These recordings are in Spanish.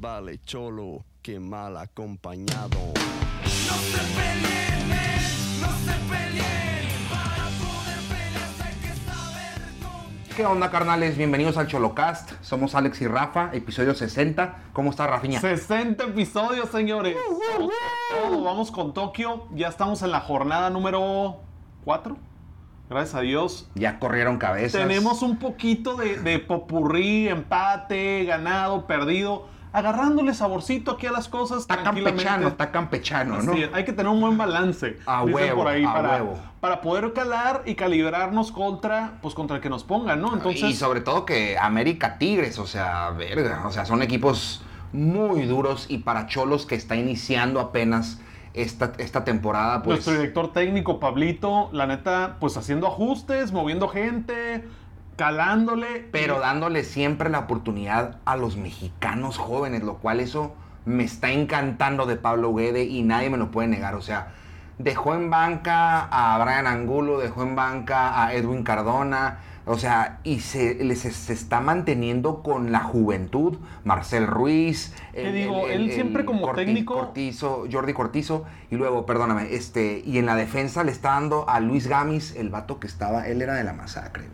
Más vale cholo que mal acompañado. No se peleen, eh, no se peleen. Para poder pelear hay que saber con ¿Qué onda, carnales? Bienvenidos al Cholocast. Somos Alex y Rafa, episodio 60. ¿Cómo está, Rafiña? 60 episodios, señores. Vamos con todo, Vamos con Tokio. Ya estamos en la jornada número 4. Gracias a Dios. Ya corrieron cabezas. Tenemos un poquito de, de popurrí, empate, ganado, perdido. Agarrándole saborcito aquí a las cosas. Está campechano, está campechano, ¿no? Hay que tener un buen balance. A huevo, por ahí, a para, huevo. para poder calar y calibrarnos contra, pues contra el que nos pongan, ¿no? Entonces, y sobre todo que América Tigres, o sea, verga, o sea, son equipos muy duros y para Cholos que está iniciando apenas esta, esta temporada, pues... Nuestro director técnico, Pablito, la neta, pues haciendo ajustes, moviendo gente, calándole. pero dándole siempre la oportunidad a los mexicanos jóvenes, lo cual eso me está encantando de Pablo Guede y nadie me lo puede negar. O sea, dejó en banca a Brian Angulo, dejó en banca a Edwin Cardona, o sea, y se, les- se, está manteniendo con la juventud, Marcel Ruiz. Te digo, él siempre como técnico- Cortizo, Jordi Cortizo, y luego, perdóname, este, y en la defensa le está dando a Luis Gamis, el vato que estaba, él era de la masacre.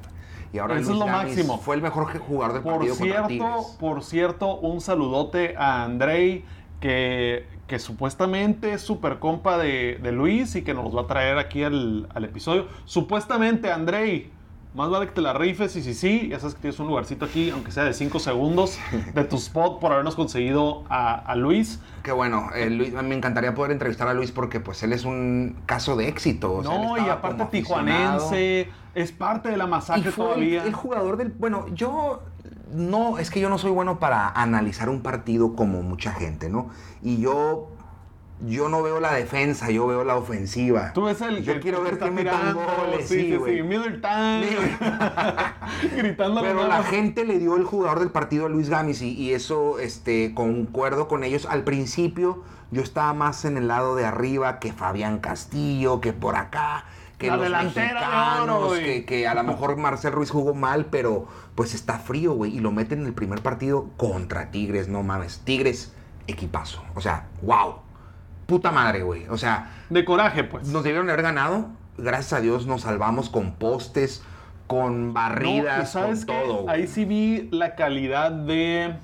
Y ahora Eso Luis es lo máximo. Fue el mejor jugador del Por partido cierto, Tigres. por cierto, un saludote a Andrei, que, que supuestamente es super compa de, de Luis y que nos va a traer aquí al, al episodio. Supuestamente, Andrei, más vale que te la rifes y si sí, ya sabes que tienes un lugarcito aquí, aunque sea de 5 segundos, de tu spot por habernos conseguido a, a Luis. Qué bueno, eh, Luis, me encantaría poder entrevistar a Luis porque pues él es un caso de éxito. o sea, él no, y aparte tijuanense, es parte de la Y masacre fue el, todavía. el jugador del... Bueno, yo no, es que yo no soy bueno para analizar un partido como mucha gente, ¿no? Y yo, yo no veo la defensa, yo veo la ofensiva. Tú ves el Yo el quiero ver que metan goles, sí, sí, sí, sí, Time, gritando Pero la gente le dio el jugador del partido a Luis Gamis y, y eso este, concuerdo con ellos. Al principio yo estaba más en el lado de arriba que Fabián Castillo, que por acá, que La los delantera de mexicanos, que a lo mejor Marcel Ruiz jugó mal, pero pues está frío, güey. Y lo meten en el primer partido contra Tigres, no mames. Tigres, equipazo. O sea, wow. Puta madre, güey. O sea, de coraje, pues. nos debieron haber ganado. Gracias a Dios nos salvamos con postes, con barridas, y ¿sabes con todo. güey. Ahí sí vi la calidad de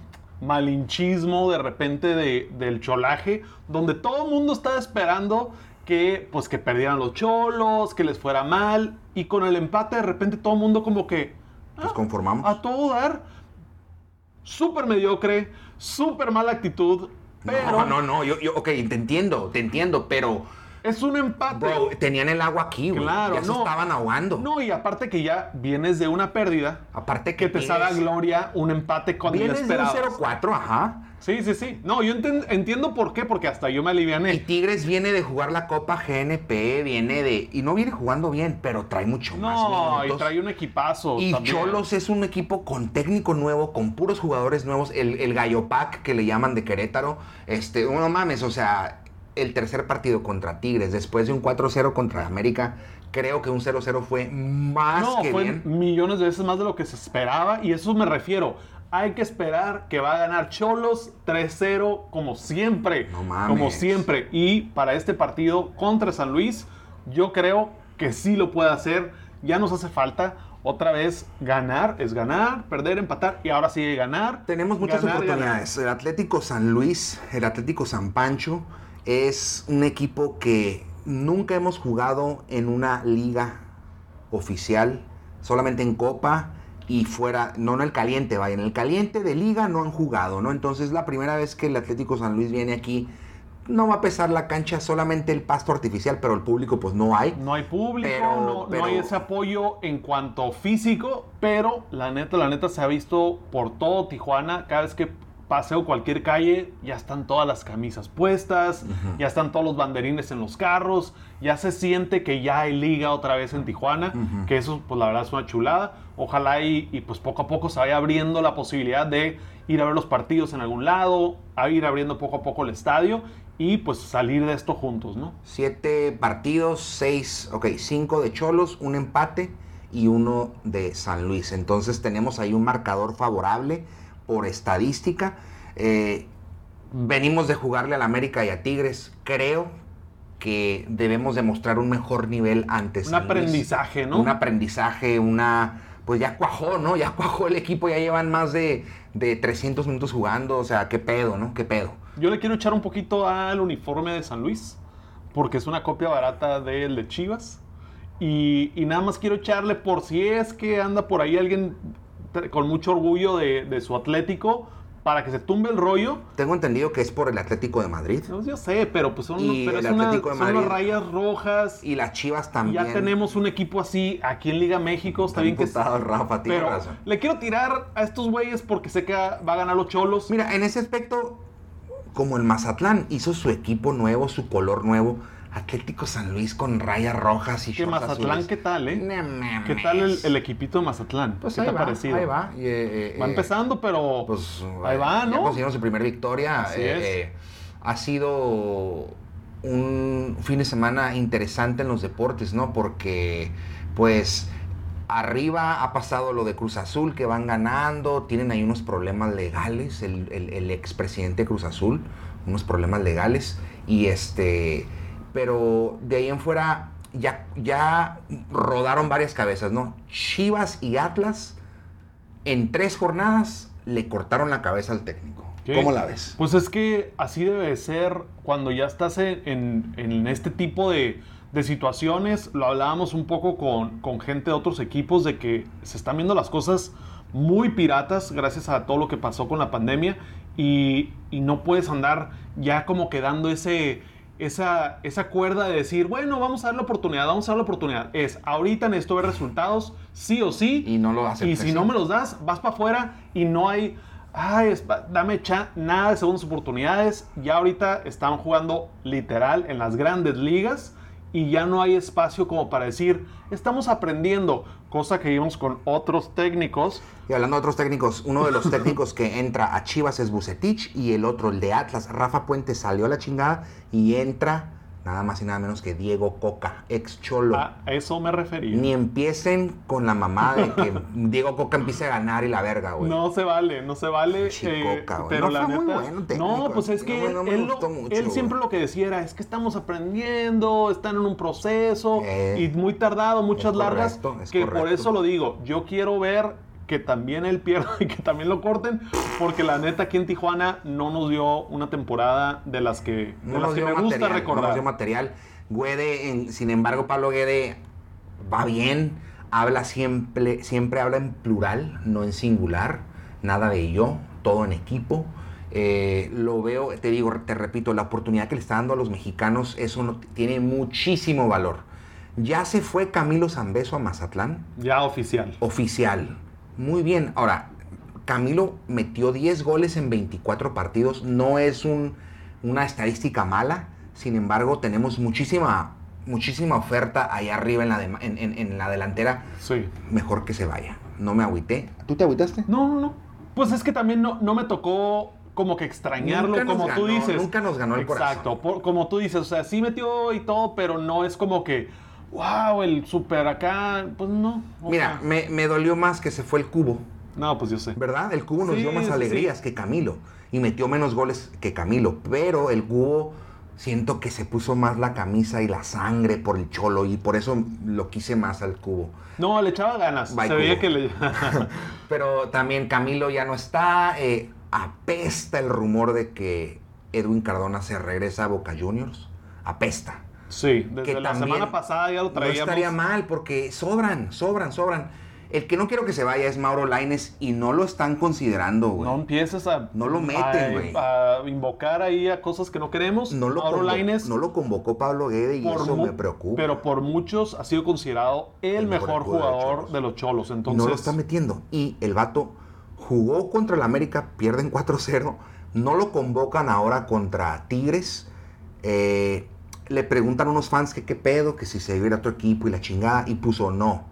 malinchismo de repente de, del cholaje, donde todo el mundo estaba esperando que pues que perdieran los cholos, que les fuera mal, y con el empate de repente todo el mundo como que Nos conformamos. a todo dar, súper mediocre, súper mala actitud, No, no, no, yo, yo, ok, te entiendo, te entiendo, pero, es un empate. bro, tenían el agua aquí, güey. Claro, ya se no. estaban ahogando. No, y aparte que ya vienes de una pérdida, Aparte que que te tienes- sabe a gloria un empate cuando Vienes de un inesperado. 0-4, ajá. Sí, sí, sí. No, yo enten- entiendo por qué, porque hasta yo me Y aliviané. Tigres viene de jugar la Copa GNP, viene de... Y no viene jugando bien, pero trae mucho más No, y trae un equipazo. Y también. Cholos es un equipo con técnico nuevo, con puros jugadores nuevos. El, el Gallo Pack que le llaman de Querétaro. Este, no mames, o sea, el tercer partido contra Tigres, después de un 4-0 contra América, creo que un 0-0 fue más No, que fue bien. millones de veces más de lo que se esperaba. Y eso me refiero. Hay que esperar que va a ganar Cholos 3-0 como siempre. No mames. Como siempre. Y para este partido contra San Luis, yo creo que sí lo puede hacer. Ya nos hace falta otra vez ganar. Es ganar, perder, empatar. Y ahora sí ganar. Tenemos muchas ganar, oportunidades. El Atlético San Luis, el Atlético San Pancho, es un equipo que nunca hemos jugado en una liga oficial, solamente en Copa y fuera, no en el caliente, vaya, en el caliente de liga no han jugado, ¿no? Entonces la primera vez que el Atlético San Luis viene aquí, no va a pesar la cancha, solamente el pasto artificial, pero el público pues no hay. No hay público, Pero- no, no hay ese apoyo en cuanto físico, pero la neta, la neta se ha visto por todo Tijuana. Cada vez que paseo cualquier calle, ya están todas las camisas puestas, ya están todos los banderines en los carros, ya se siente que ya hay liga otra vez en Tijuana, que eso pues la verdad es una chulada. Ojalá y, y, pues poco a poco se vaya abriendo la posibilidad de ir a ver los partidos en algún lado, a ir abriendo poco a poco el estadio y pues salir de esto juntos, ¿no? Siete partidos, seis, ok, cinco de Cholos, un empate y uno de San Luis. Entonces tenemos ahí un marcador favorable por estadística. Eh, venimos de jugarle al América y a Tigres. Creo que debemos demostrar un mejor nivel antes. Un aprendizaje, ¿no? Un aprendizaje, una... Pues ya cuajó, ¿no? Ya cuajó el equipo, ya llevan más de, de 300 minutos jugando. O sea, qué pedo, ¿no? Qué pedo. Yo le quiero echar un poquito al uniforme de San Luis, porque es una copia barata del de Chivas. Y, y nada más quiero echarle por si es que anda por ahí alguien con mucho orgullo de, de su Atlético, para que se tumbe el rollo. Tengo entendido que es por el Atlético de Madrid. Pues yo sé, pero pues son, Y pero el es una- son Madrid. rayas rojas. Y las Chivas también. ya tenemos un equipo así aquí en Liga México. Está Está bien que imputado, Rafa, Pero razón. le quiero tirar a estos güeyes porque sé que va a ganar los cholos. Mira, en ese aspecto, como el Mazatlán hizo su equipo nuevo, su color nuevo, Atlético San Luis con rayas rojas y shorts Mazatlán, azules. ¿qué tal, eh? No. ¿Qué tal el, el equipito de Mazatlán? Pues ¿Qué ahí te ha va, parecido? ahí va. Y, eh, Va eh, empezando, pero Pues ahí eh, va, Ya ¿no? consiguieron su primera victoria. Así eh, es. eh, ha sido un fin de semana interesante en los deportes, ¿no? Porque, pues, arriba ha pasado lo de Cruz Azul, que van ganando, tienen ahí unos problemas legales, el, el, el expresidente de Cruz Azul, unos problemas legales, y este, pero de ahí en fuera ya, ya rodaron varias cabezas, ¿no? Chivas y Atlas en tres jornadas le cortaron la cabeza al técnico. ¿Qué? ¿Cómo la ves? Pues es que así debe de ser cuando ya estás en, en- en este tipo de, de situaciones. Lo hablábamos un poco con, con gente de otros equipos de que se están viendo las cosas muy piratas gracias a todo lo que pasó con la pandemia y, y no puedes andar ya como quedando ese, esa, esa cuerda de decir, bueno, vamos a dar la oportunidad, vamos a dar la oportunidad. Es, ahorita necesito ver resultados, sí o sí. Y no lo hace. Y si no me los das, vas para afuera y no hay, ay, es dame nada de segundas oportunidades. Ya ahorita están jugando literal en las grandes ligas y ya no hay espacio como para decir, estamos aprendiendo, cosa que vimos con otros técnicos. Y hablando de otros técnicos, uno de los técnicos que entra a Chivas es Bucetich y el otro, el de Atlas, Rafa Puente, salió a la chingada y entra nada más y nada menos que Diego Coca, ex cholo. A eso me refería. Ni empiecen con la mamá de que Diego Coca empiece a ganar y la verga, güey. No se vale, no se vale. Eh, Coca, güey. pero No la fue muy neta. bueno técnico, no, pues es que me- no me él, lo- gustó mucho, él siempre lo que decía era: es que estamos aprendiendo, están en un proceso Eh, y muy tardado, muchas es largas. correcto, es que por eso lo digo. Yo quiero ver que también él pierda y que también lo corten, porque la neta aquí en Tijuana no nos dio una temporada de las que, de No las que me gusta material, no recordar. nos dio material. Guede, en- sin embargo, Pablo Guede va bien, habla siempre, siempre habla en plural, no en singular, nada de yo, todo en equipo. Eh, lo veo, te digo, te repito, la oportunidad que le está dando a los mexicanos, eso no- tiene muchísimo valor. Ya se fue Camilo Zambeso a Mazatlán, Ya oficial. oficial. Muy bien. Ahora, Camilo metió 10 goles en 24 partidos. No es un- una estadística mala. Sin embargo, tenemos muchísima, muchísima oferta ahí arriba en la, de- en, en- en la delantera. Sí. Mejor que se vaya. No me agüité. ¿Tú te agüitaste? No, no, no. Pues es que también no, no me tocó como que extrañarlo, Nunca nos como tú ganó, dices. nunca nos ganó el Exacto, por- como tú dices, o sea, sí metió y todo, pero no es como que, wow, el super acá, pues no. Mira, sea, me, me dolió más que se fue el cubo. no, pues yo sé. ¿Verdad? El cubo nos Sí, dio más sí, alegrías que Camilo. Y metió menos goles que Camilo. Pero el cubo siento que se puso más la camisa y la sangre por el cholo. Y por eso lo quise más al cubo. No, le echaba ganas. Se veía que le. Pero también Camilo ya no está. eh, apesta el rumor de que Edwin Cardona se regresa a Boca Juniors. Apesta. Sí, desde Que la también semana pasada ya lo No traíamos. estaría mal porque sobran, sobran, sobran. El que no quiero que se vaya es Mauro Laines y no lo están considerando, güey. No empieces a. No lo meten, a- güey. A, invocar ahí a cosas que no queremos. No lo, Mauro Lainez, no lo convocó Pablo Guede y eso me preocupa. Pero por muchos ha sido considerado el, El mejor, mejor jugador de los Cholos. Entonces, no lo está metiendo. Y el vato jugó contra el América, pierden 4-0. No lo convocan ahora contra Tigres. Eh, le preguntan a unos fans que qué pedo, que si se iba a ir a otro equipo y la chingada. Y puso no.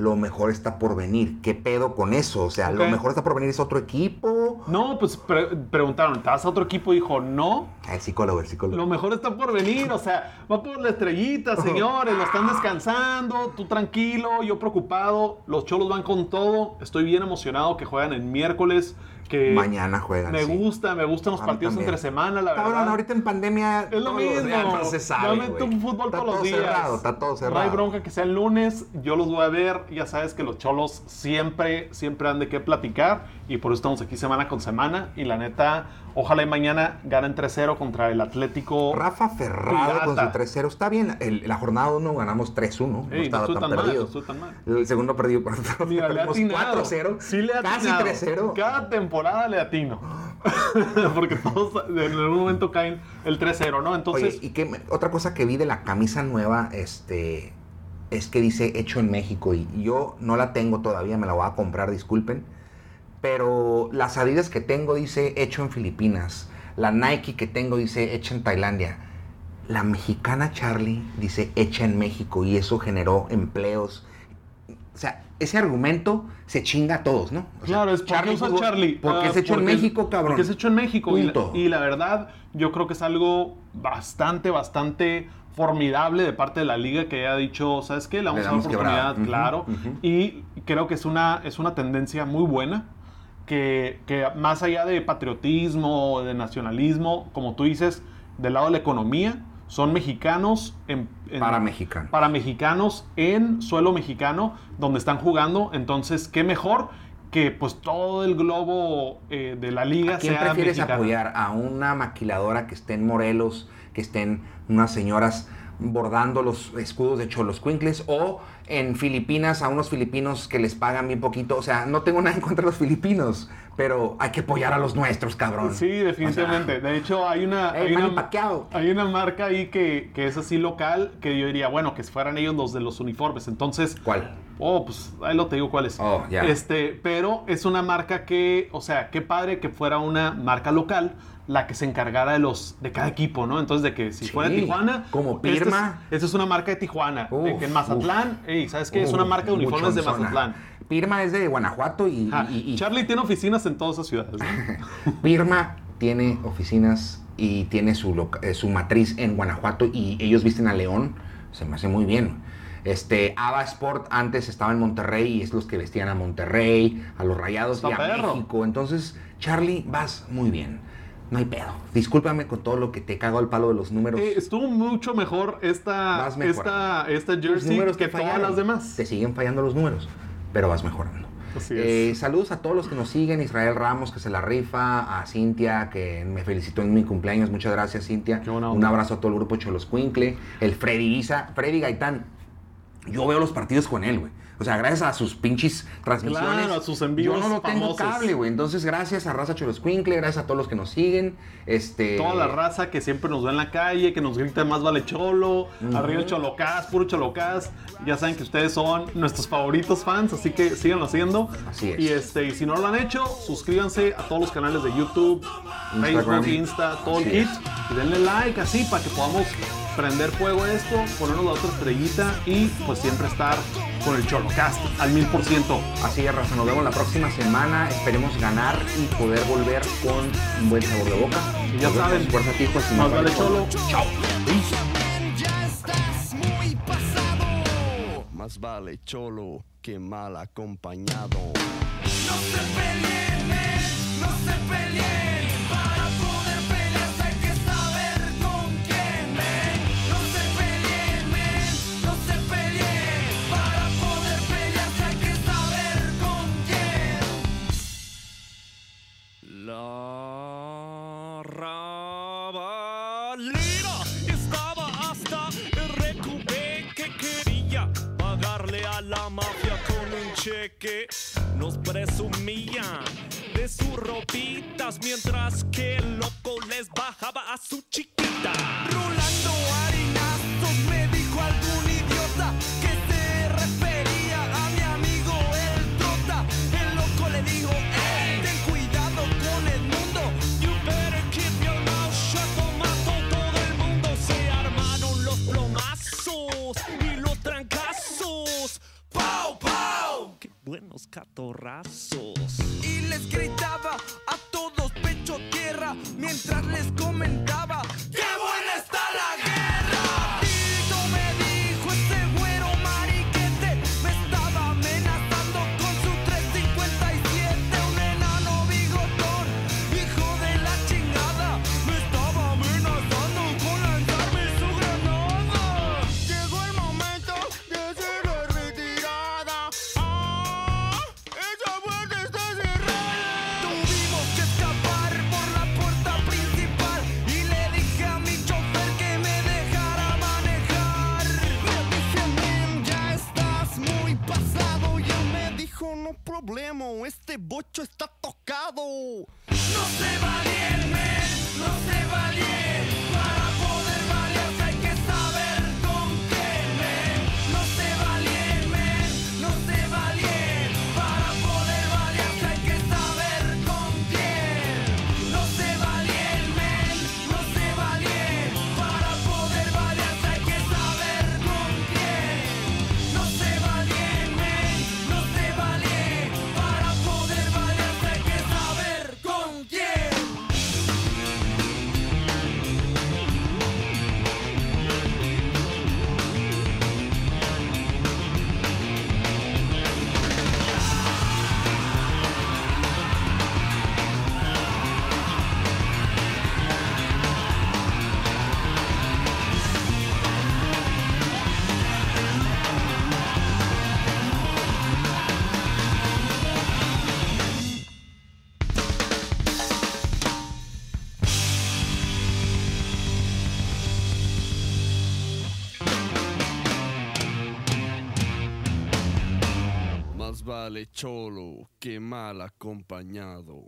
Lo mejor está por venir. ¿Qué pedo con eso? O sea, lo mejor está por venir es otro equipo. No, pues pre- preguntaron, ¿te vas a otro equipo? Dijo, no. Ah, El psicólogo, el psicólogo. Lo mejor está por venir, o sea, va por la estrellita, señores, lo están descansando, tú tranquilo, yo preocupado, los cholos van con todo, estoy bien emocionado que juegan el miércoles, que Mañana juegan. me sí. gusta, me gustan los partidos también. entre semana, la Cabrón, verdad. ahorita en pandemia. Es lo mismo. días No se sabe. Tu fútbol Está todos los todo días. cerrado, está todo cerrado. No hay bronca que sea el lunes, yo los voy a ver. Ya sabes que los cholos siempre, siempre han de qué platicar. Y por eso estamos aquí semana con semana. Y la neta, ojalá y mañana ganen 3-0 contra el Atlético. Rafa Ferrado con su Pirata. 3-0. Está bien. el- la jornada 1 ganamos 3-1. No Ey, no estaba estoy tan, tan mal, no perdido. tan mal. El segundo perdido por Mira, le ha perdimos atinado. 4-0. Sí le Casi atinado. 3-0. Cada temporada le atino. Porque todos en algún momento caen el 3-0, ¿no? Entonces, Oye, y que otra cosa que vi de la camisa nueva, este, es que dice hecho en México y yo no la tengo todavía, me la voy a comprar, disculpen. Pero las Adidas que tengo dice hecho en Filipinas, la Nike que tengo dice hecha en Tailandia. La mexicana Charlie dice hecha en México y eso generó empleos. O sea, ese argumento se chinga a todos, ¿no? O sea, Claro, es porque usa fútbol- Charlie. Porque Ah, es hecho en México, cabrón. Porque es hecho en México. Y la, y la verdad, yo creo que es algo bastante, bastante formidable de parte de la liga que haya dicho, ¿sabes qué? Le vamos a dar oportunidad, claro. Y creo que es una, es una tendencia muy buena. Que, que más allá de patriotismo, de nacionalismo, como tú dices, del lado de la economía, son mexicanos en, en- Para mexicano. para mexicanos en suelo mexicano donde están jugando. Entonces, qué mejor que pues todo el globo eh, de la liga ¿A quién sea prefieres mexicano. apoyar? ¿A una maquiladora que esté en Morelos, que estén unas señoras bordando los escudos de Cholos Quinkles o en Filipinas a unos filipinos que les pagan bien poquito? O sea, no tengo nada en contra de los filipinos, pero hay que apoyar a los nuestros, cabrón. Sí, definitivamente. de hecho, hay una, Ey, hay, una hay una marca ahí que, que es así local que yo diría, bueno, que fueran ellos los de los uniformes. Entonces, ¿Cuál? Oh, pues ahí lo te digo cuál es. Oh, ya. Este, pero es una marca que, o sea, qué padre que fuera una marca local la que se encargara de los de cada equipo, ¿no? Entonces de que si Sí, fuera Tijuana, como esta es- Pirma. Esta es, una marca de Tijuana, de que en Mazatlán, ¿sabes qué? Es una marca de uniformes de. Mazatlán. Pirma es de Guanajuato y, Ajá. y- y- Charlie tiene oficinas en todas esas ciudades. ¿no? Pirma tiene oficinas y tiene su, loca- eh, su matriz en Guanajuato y ellos visten a León. Se me hace muy bien. Este, Ava Sport antes estaba en Monterrey y es los que vestían a Monterrey, a los Rayados Está y a perro. México. Entonces, Charlie, vas muy bien. No hay pedo. Discúlpame con todo lo que te cago el palo de los números. Eh, estuvo mucho mejor esta, esta, esta jersey que todas las demás. Te siguen fallando los números, pero vas mejorando. Así Eh, es. saludos a todos los que nos siguen, Israel Ramos que se la rifa, a Cintia que me felicitó en mi cumpleaños, muchas gracias Cintia. Un abrazo a todo el grupo Cholos Cuincle, el Freddy Isa, Freddy Gaitán. Yo veo los partidos con él, güey. O sea, gracias a sus pinches transmisiones. Claro, a sus en vivos Yo no lo tengo cable, güey. Entonces, gracias a Raza Cholos Cuincle, gracias a todos los que nos siguen. Este, Toda la raza que siempre nos ve en la calle, que nos grita más vale cholo, arriba el cholocás, puro cholocás. Ya saben que ustedes son nuestros favoritos fans, así que síganlo haciendo. Así es. Y este, y si no lo han hecho, suscríbanse a todos los canales de YouTube, Instagram. Facebook, Insta, todo el kit. Y denle like así para que podamos prender fuego a esto, ponernos la otra estrellita y pues siempre estar con el cholocast al mil por ciento. Así es, Raza. Nos vemos la próxima semana. Esperemos ganar y poder volver con un buen sabor de boca. Y ya Nos saben, Fuerza, hijos. y Más vale cholo. Chao. Ya estás muy pasado. Más vale cholo que mal acompañado. No se peleen, no se peleen. La mafia con un cheque. Nos presumían de sus ropitas mientras que el loco les bajaba a su chiquita. buenos catorrazos. Y les gritaba a todos pecho tierra mientras les comentaba cholo, que mal acompañado.